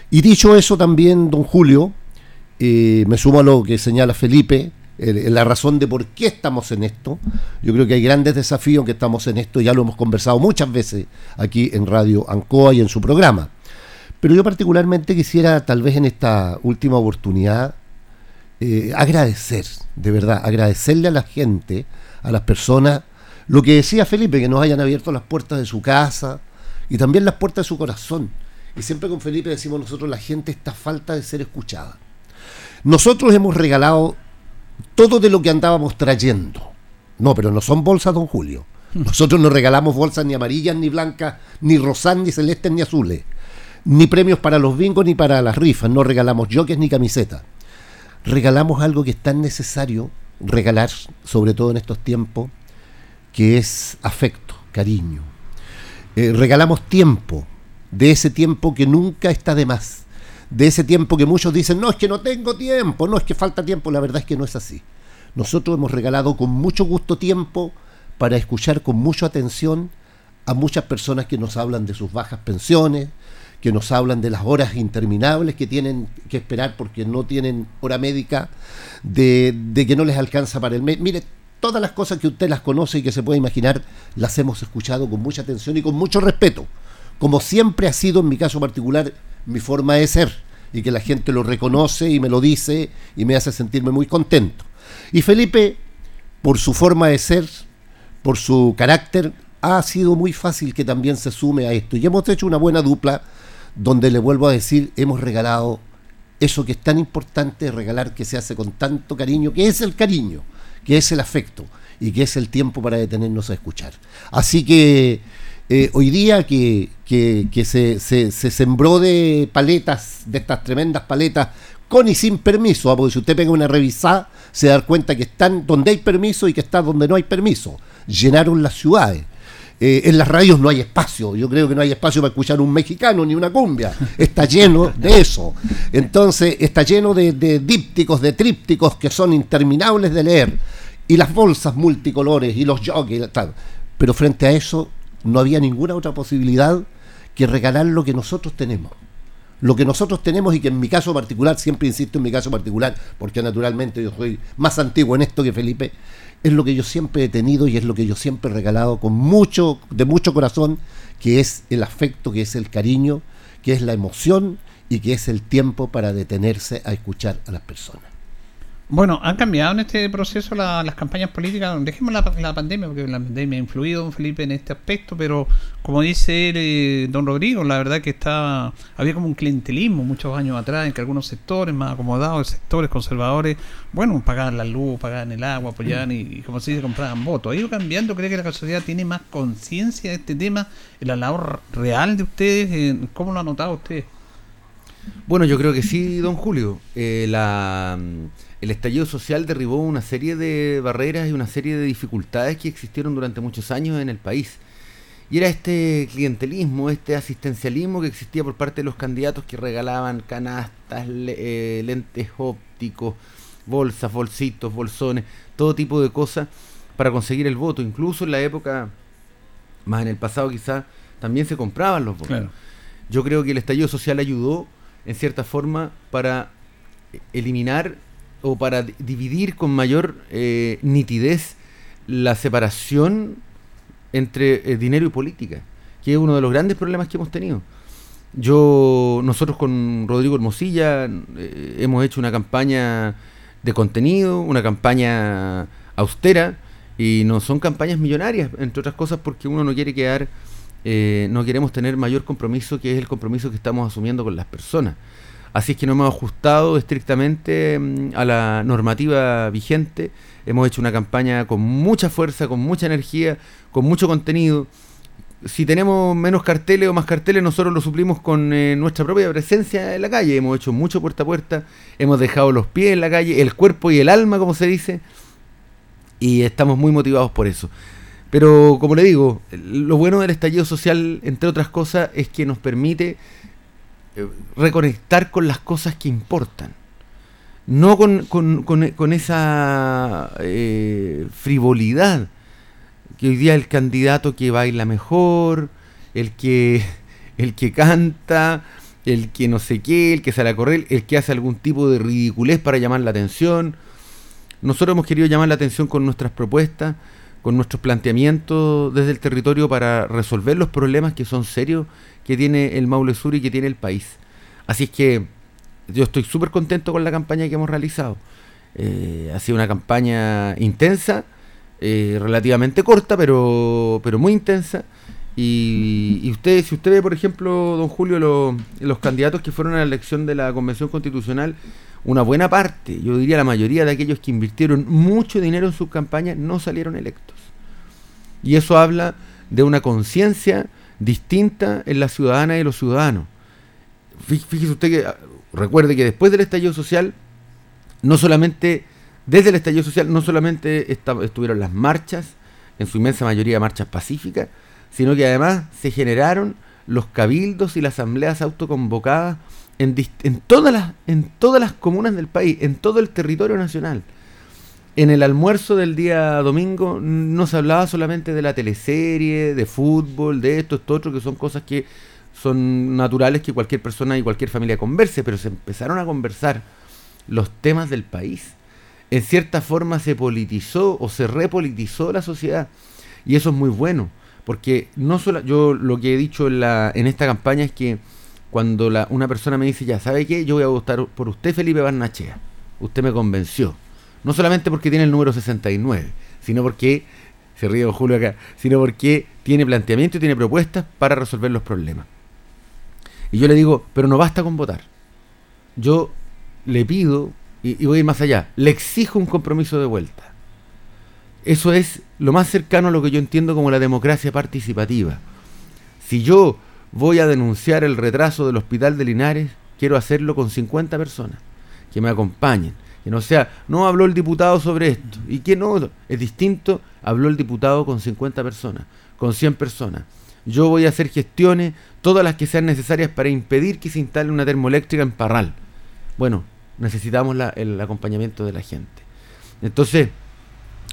Y dicho eso también, don Julio, eh, me sumo a lo que señala Felipe, eh, la razón de por qué estamos en esto. Yo creo que hay grandes desafíos que estamos en esto, ya lo hemos conversado muchas veces aquí en Radio Ancoa y en su programa. Pero yo particularmente quisiera, tal vez en esta última oportunidad, eh, agradecer, de verdad, agradecerle a la gente, a las personas, lo que decía Felipe, que nos hayan abierto las puertas de su casa y también las puertas de su corazón. Y siempre con Felipe decimos nosotros, la gente está falta de ser escuchada. Nosotros hemos regalado todo de lo que andábamos trayendo. No, pero no son bolsas, don Julio. Nosotros no regalamos bolsas ni amarillas, ni blancas, ni rosas, ni celestes, ni azules. Ni premios para los bingos, ni para las rifas. No regalamos jockeys ni camisetas. Regalamos algo que es tan necesario regalar, sobre todo en estos tiempos, que es afecto, cariño. Eh, regalamos tiempo, de ese tiempo que nunca está de más, de ese tiempo que muchos dicen, no, es que no tengo tiempo, no, es que falta tiempo, la verdad es que no es así. Nosotros hemos regalado con mucho gusto tiempo para escuchar con mucha atención a muchas personas que nos hablan de sus bajas pensiones, que nos hablan de las horas interminables que tienen que esperar porque no tienen hora médica, de, que no les alcanza para el mes. Mire, todas las cosas que usted las conoce y que se puede imaginar, las hemos escuchado con mucha atención y con mucho respeto, como siempre ha sido en mi caso particular mi forma de ser, y que la gente lo reconoce y me lo dice y me hace sentirme muy contento. Y Felipe, por su forma de ser, por su carácter, ha sido muy fácil que también se sume a esto. Y hemos hecho una buena dupla donde le vuelvo a decir, hemos regalado eso que es tan importante regalar, que se hace con tanto cariño, que es el cariño, que es el afecto y que es el tiempo para detenernos a escuchar. Así que eh, hoy día que, que, que se, se, se, sembró de paletas, de estas tremendas paletas, con y sin permiso, ¿ah? porque si usted pega una revisada, se da cuenta que están donde hay permiso y que están donde no hay permiso. Llenaron las ciudades. Eh, en las radios no hay espacio, yo creo que no hay espacio para escuchar un mexicano ni una cumbia, está lleno de eso. Entonces está lleno de, dípticos, de trípticos que son interminables de leer, y las bolsas multicolores y los jockeys, tal. pero frente a eso no había ninguna otra posibilidad que regalar lo que nosotros tenemos. Lo que nosotros tenemos y que en mi caso particular, siempre insisto en mi caso particular, porque naturalmente yo soy más antiguo en esto que Felipe, es lo que yo siempre he tenido y es lo que yo siempre he regalado con mucho, de mucho corazón, que es el afecto, que es el cariño, que es la emoción y que es el tiempo para detenerse a escuchar a las personas. Bueno, han cambiado en este proceso la- las campañas políticas. Dejemos la, la pandemia, porque la pandemia ha influido, don Felipe, en este aspecto, pero como dice él, eh, don Rodrigo, la verdad que está había como un clientelismo muchos años atrás en que algunos sectores más acomodados, sectores conservadores, bueno, pagaban la luz, pagaban el agua, apoyaban y, y como se dice, compraban votos. Ha ido cambiando, creo que la sociedad tiene más conciencia de este tema, en la labor real de ustedes, en ¿cómo lo ha notado usted? Bueno, yo creo que sí, don Julio. Eh, la, el estallido social derribó una serie de barreras y una serie de dificultades que existieron durante muchos años en el país. Y era este clientelismo, este asistencialismo que existía por parte de los candidatos que regalaban canastas, le- eh, lentes ópticos, bolsas, bolsitos, bolsones, todo tipo de cosas para conseguir el voto. Incluso en la época, más en el pasado quizás, también se compraban los votos. Claro. Yo creo que el estallido social ayudó, en cierta forma, para eliminar o para di- dividir con mayor eh, nitidez la separación entre eh, dinero y política, que es uno de los grandes problemas que hemos tenido. Yo, nosotros con Rodrigo Hermosilla eh, hemos hecho una campaña de contenido, una campaña austera, y no son campañas millonarias, entre otras cosas porque uno no quiere quedar, eh, no queremos tener mayor compromiso que es el compromiso que estamos asumiendo con las personas. Así es que nos hemos ajustado estrictamente mm, a la normativa vigente. Hemos hecho una campaña con mucha fuerza, con mucha energía, con mucho contenido. Si tenemos menos carteles o más carteles, nosotros lo suplimos con eh, nuestra propia presencia en la calle. Hemos hecho mucho puerta a puerta, hemos dejado los pies en la calle, el cuerpo y el alma, como se dice, y estamos muy motivados por eso. Pero como le digo, lo bueno del estallido social, entre otras cosas, es que nos permite reconectar con las cosas que importan. No con, con- con- con esa eh, frivolidad que hoy día el candidato que baila mejor, el que, el que canta, el que no sé qué, el que sale a correr, el que hace algún tipo de ridiculez para llamar la atención. Nosotros hemos querido llamar la atención con nuestras propuestas, con nuestros planteamientos desde el territorio para resolver los problemas que son serios que tiene el Maule Sur y que tiene el país. Así es que yo estoy súper contento con la campaña que hemos realizado. Eh, ha sido una campaña intensa, eh, relativamente corta, pero, pero muy intensa. Y, y usted, si usted ve, por ejemplo, don Julio, lo- los candidatos que fueron a la elección de la Convención Constitucional, una buena parte, yo diría la mayoría de aquellos que invirtieron mucho dinero en sus campañas, no salieron electos. Y eso habla de una conciencia distinta en la ciudadana y los ciudadanos. Fí- Fíjese usted que, ah, recuerde que después del estallido social, no solamente, desde el estallido social, no solamente esta- estuvieron las marchas, en su inmensa mayoría marchas pacíficas, sino que además se generaron los cabildos y las asambleas autoconvocadas en, en, todas las, en todas las comunas del país, en todo el territorio nacional. En el almuerzo del día domingo no se hablaba solamente de la teleserie, de fútbol, de esto, esto, otro, que son cosas que son naturales que cualquier persona y cualquier familia converse, pero se empezaron a conversar los temas del país. En cierta forma se politizó o se repolitizó la sociedad y eso es muy bueno, porque no solo yo lo que he dicho en, la, en esta campaña es que cuando la, una persona me dice, ya, ¿sabe qué? Yo voy a votar por usted, Felipe Barnachea. Usted me convenció. No solamente porque tiene el número 69, sino porque, se ríe don Julio acá, sino porque tiene planteamiento y tiene propuestas para resolver los problemas. Y yo le digo, pero no basta con votar. Yo le pido, y, y voy a ir más allá, le exijo un compromiso de vuelta. Eso es lo más cercano a lo que yo entiendo como la democracia participativa. Si yo voy a denunciar el retraso del hospital de Linares, quiero hacerlo con 50 personas que me acompañen. Que no sea, no habló el diputado sobre esto. ¿Y que no? Es distinto, habló el diputado con 50 personas, con 100 personas. Yo voy a hacer gestiones, todas las que sean necesarias para impedir que se instale una termoeléctrica en Parral. Bueno, necesitamos el acompañamiento de la gente. Entonces,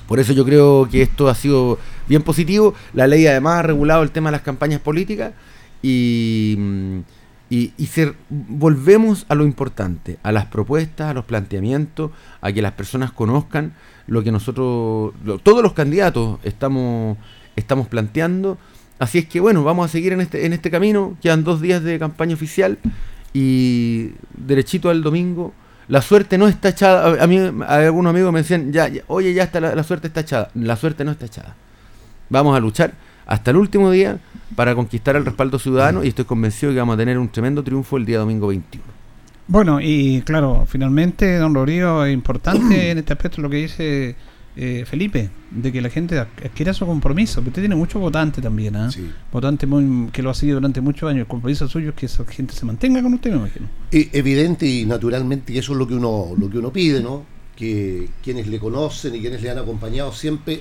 por eso yo creo que esto ha sido bien positivo. La ley además ha regulado el tema de las campañas políticas y, mm, y, y se- volvemos a lo importante, a las propuestas, a los planteamientos, a que las personas conozcan lo que nosotros, todos los candidatos estamos, estamos planteando. Así es que bueno, vamos a seguir en este, en este camino. Quedan dos días de campaña oficial y derechito al domingo. La suerte no está echada. A mí, a algunos amigos me decían, ya, ya, oye, ya está, la, la suerte está echada. La suerte no está echada. Vamos a luchar hasta el último día para conquistar el respaldo ciudadano y estoy convencido que vamos a tener un tremendo triunfo el día domingo 21. Bueno, y claro, finalmente, don Rodrigo, es importante en este aspecto lo que dice eh, Felipe, de que la gente ad- adquiera su compromiso. que Usted tiene mucho votante también, ¿ah? Votante muy, que lo ha sido durante muchos años. El compromiso suyo es que esa gente se mantenga con usted, me imagino. E- evidente y naturalmente que eso es lo que uno lo que uno pide no que quienes le conocen y quienes le han acompañado siempre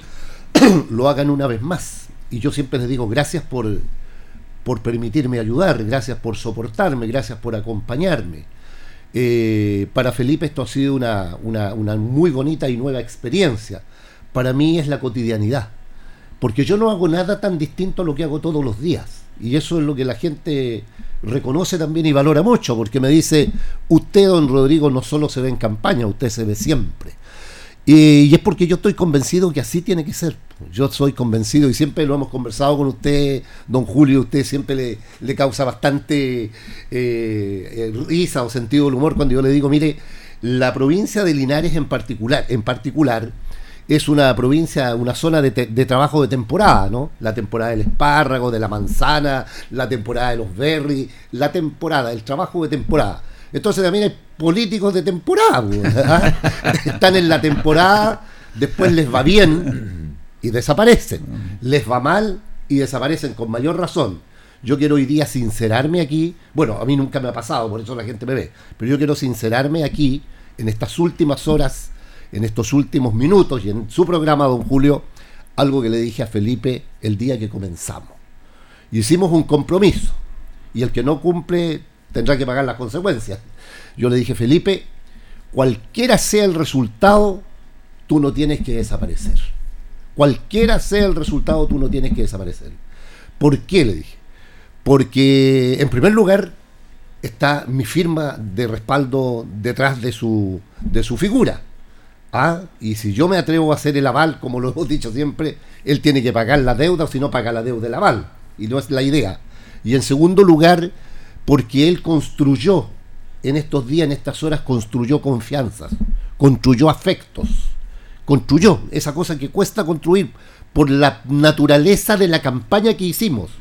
lo hagan una vez más y yo siempre les digo gracias por por permitirme ayudar gracias por soportarme gracias por acompañarme Eh, para Felipe esto ha sido una, una, muy bonita y nueva experiencia para mí es la cotidianidad porque yo no hago nada tan distinto a lo que hago todos los días. Y eso es lo que la gente reconoce también y valora mucho, porque me dice, usted, don Rodrigo, no solo se ve en campaña, usted se ve siempre. Y, y es porque yo estoy convencido que así tiene que ser. Yo soy convencido y siempre lo hemos conversado con usted, don Julio, usted siempre le, le causa bastante eh, eh, risa o sentido del humor cuando yo le digo, mire, la provincia de Linares en particular, en particular, es una provincia, una zona de, te- de trabajo de temporada, ¿no? La temporada del espárrago, de la manzana, la temporada de los berries, la temporada, el trabajo de temporada. Entonces también hay políticos de temporada, pues, ¿ah? están en la temporada, después les va bien y desaparecen, les va mal y desaparecen con mayor razón. Yo quiero hoy día sincerarme aquí, bueno, a mí nunca me ha pasado, por eso la gente me ve, pero yo quiero sincerarme aquí en estas últimas horas en estos últimos minutos y en su programa, don Julio, algo que le dije a Felipe el día que comenzamos. Hicimos un compromiso y el que no cumple tendrá que pagar las consecuencias. Yo le dije, Felipe, cualquiera sea el resultado, tú no tienes que desaparecer. Cualquiera sea el resultado, tú no tienes que desaparecer. ¿Por qué? Le dije. Porque, en primer lugar, está mi firma de respaldo detrás de su, de su figura. Ah, y si yo me atrevo a hacer el aval, como lo hemos dicho siempre, él tiene que pagar la deuda o si no paga la deuda del aval. Y no es la idea. Y en segundo lugar, porque él construyó, en estos días, en estas horas, construyó confianzas, construyó afectos, construyó esa cosa que cuesta construir por la naturaleza de la campaña que hicimos.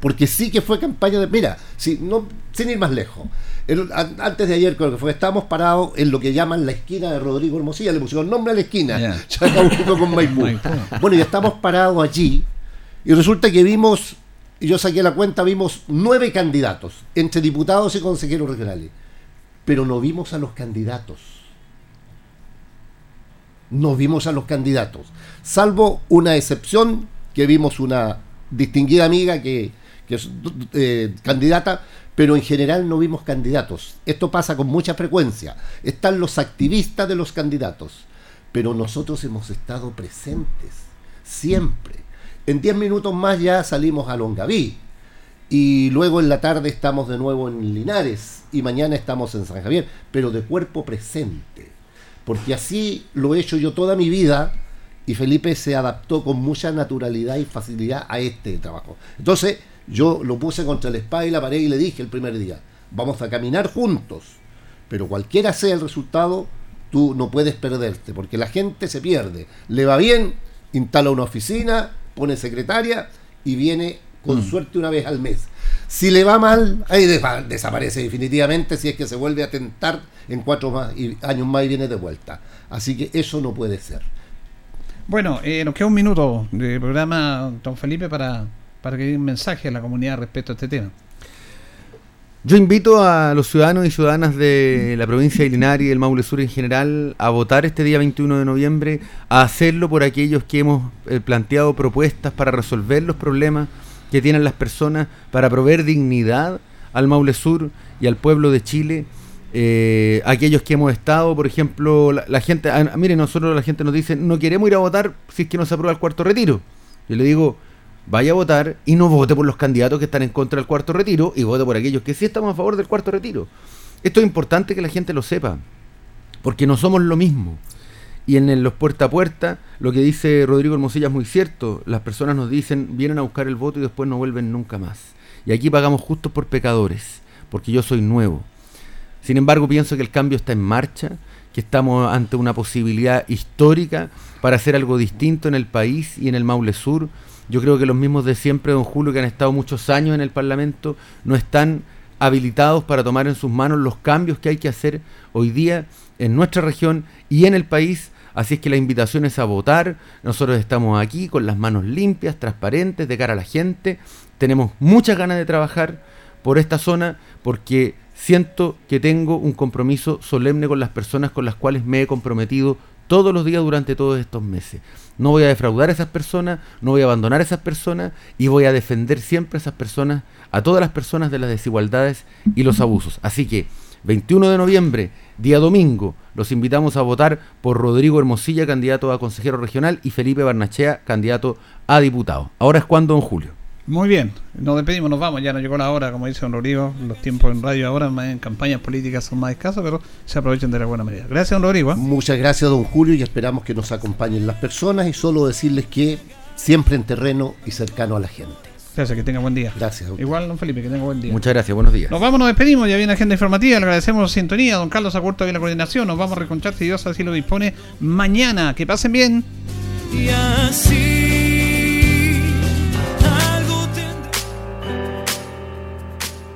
Porque sí que fue campaña de. Mira, si, no, sin ir más lejos. el- antes de ayer, creo que fue, estábamos parados en lo que llaman la esquina de Rodrigo Hermosilla. Le pusieron nombre a la esquina. Ya. Chacabuco con Maipú. Bueno, y estamos parados allí. Y resulta que vimos, y yo saqué la cuenta, vimos nueve candidatos, entre diputados y consejeros regionales. Pero no vimos a los candidatos. No vimos a los candidatos. Salvo una excepción, que vimos una distinguida amiga que, que es eh, candidata, pero en general no vimos candidatos. Esto pasa con mucha frecuencia. Están los activistas de los candidatos, pero nosotros hemos estado presentes, siempre. En 10 minutos más ya salimos a Longaví. y luego en la tarde estamos de nuevo en Linares y mañana estamos en San Javier, pero de cuerpo presente. Porque así lo he hecho yo toda mi vida y Felipe se adaptó con mucha naturalidad y facilidad a este trabajo. Entonces yo lo puse contra la espada y la pared y le dije el primer día, vamos a caminar juntos, pero cualquiera sea el resultado, tú no puedes perderte, porque la gente se pierde. Le va bien, instala una oficina, pone secretaria y viene con Mm. suerte una vez al mes. Si le va mal, ahí desa- desaparece definitivamente si es que se vuelve a tentar en cuatro más, y- años más y viene de vuelta. Así que eso no puede ser. Bueno, eh, nos queda un minuto de programa, don Felipe, para, para que dé un mensaje a la comunidad respecto a este tema. Yo invito a los ciudadanos y ciudadanas de la provincia de Linares y del Maule Sur en general a votar este día 21 de noviembre, a hacerlo por aquellos que hemos eh, planteado propuestas para resolver los problemas que tienen las personas, para proveer dignidad al Maule Sur y al pueblo de Chile. Eh, aquellos que hemos estado, por ejemplo, la, gente, ah, nosotros la gente nos dice, no queremos ir a votar si es que no se aprueba el cuarto retiro. Yo le digo, vaya a votar y no vote por los candidatos que están en contra del cuarto retiro y vote por aquellos que sí estamos a favor del cuarto retiro. Esto es importante que la gente lo sepa, porque no somos lo mismo. Y en los puerta a puerta, lo que dice Rodrigo Hermosilla es muy cierto. Las personas nos dicen, vienen a buscar el voto y después no vuelven nunca más. Y aquí pagamos justos por pecadores, porque yo soy nuevo. Sin embargo, pienso que el cambio está en marcha, que estamos ante una posibilidad histórica para hacer algo distinto en el país y en el Maule Sur. Yo creo que los mismos de siempre, don Julio, que han estado muchos años en el Parlamento, no están habilitados para tomar en sus manos los cambios que hay que hacer hoy día en nuestra región y en el país. Así es que la invitación es a votar. Nosotros estamos aquí con las manos limpias, transparentes, de cara a la gente. Tenemos muchas ganas de trabajar por esta zona porque siento que tengo un compromiso solemne con las personas con las cuales me he comprometido todos los días durante todos estos meses. No voy a defraudar a esas personas, no voy a abandonar a esas personas y voy a defender siempre a esas personas, a todas las personas de las desigualdades y los abusos. Así que 21 de noviembre, día domingo, los invitamos a votar por Rodrigo Hermosilla, candidato a consejero regional, y Felipe Barnachea, candidato a diputado. Ahora es cuando, don Julio. Muy bien, nos despedimos, nos vamos, ya nos llegó la hora, como dice don Rodrigo, los tiempos en radio ahora, en campañas políticas son más escasos, pero se aprovechan de la buena medida. Gracias, don Rodrigo. ¿eh? Muchas gracias, don Julio, y esperamos que nos acompañen las personas y solo decirles que siempre en terreno y cercano a la gente. Gracias, que tenga buen día. Gracias. Igual, don Felipe, que tenga buen día. Muchas gracias, buenos días. Nos vamos, nos despedimos, ya viene agenda informativa, le agradecemos la sintonía, don Carlos Acurto de la coordinación, nos vamos a reconchar si Dios así lo dispone mañana, que pasen bien. Y así